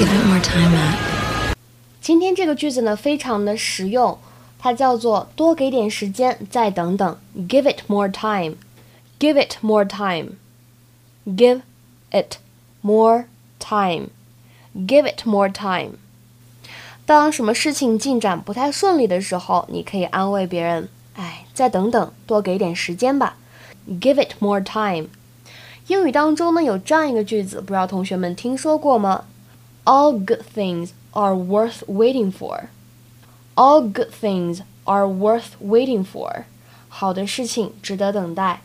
Give it more time, Matt. 今天这个句子呢，非常的实用，它叫做多给点时间，再等等。Give it more time. Give it more time. Give it more time. Give it more time. 当什么事情进展不太顺利的时候，你可以安慰别人：“哎，再等等，多给点时间吧。” Give it more time. 英语当中呢有这样一个句子，不知道同学们听说过吗 ？All good things are worth waiting for. All good things are worth waiting for. 好的事情值得等待。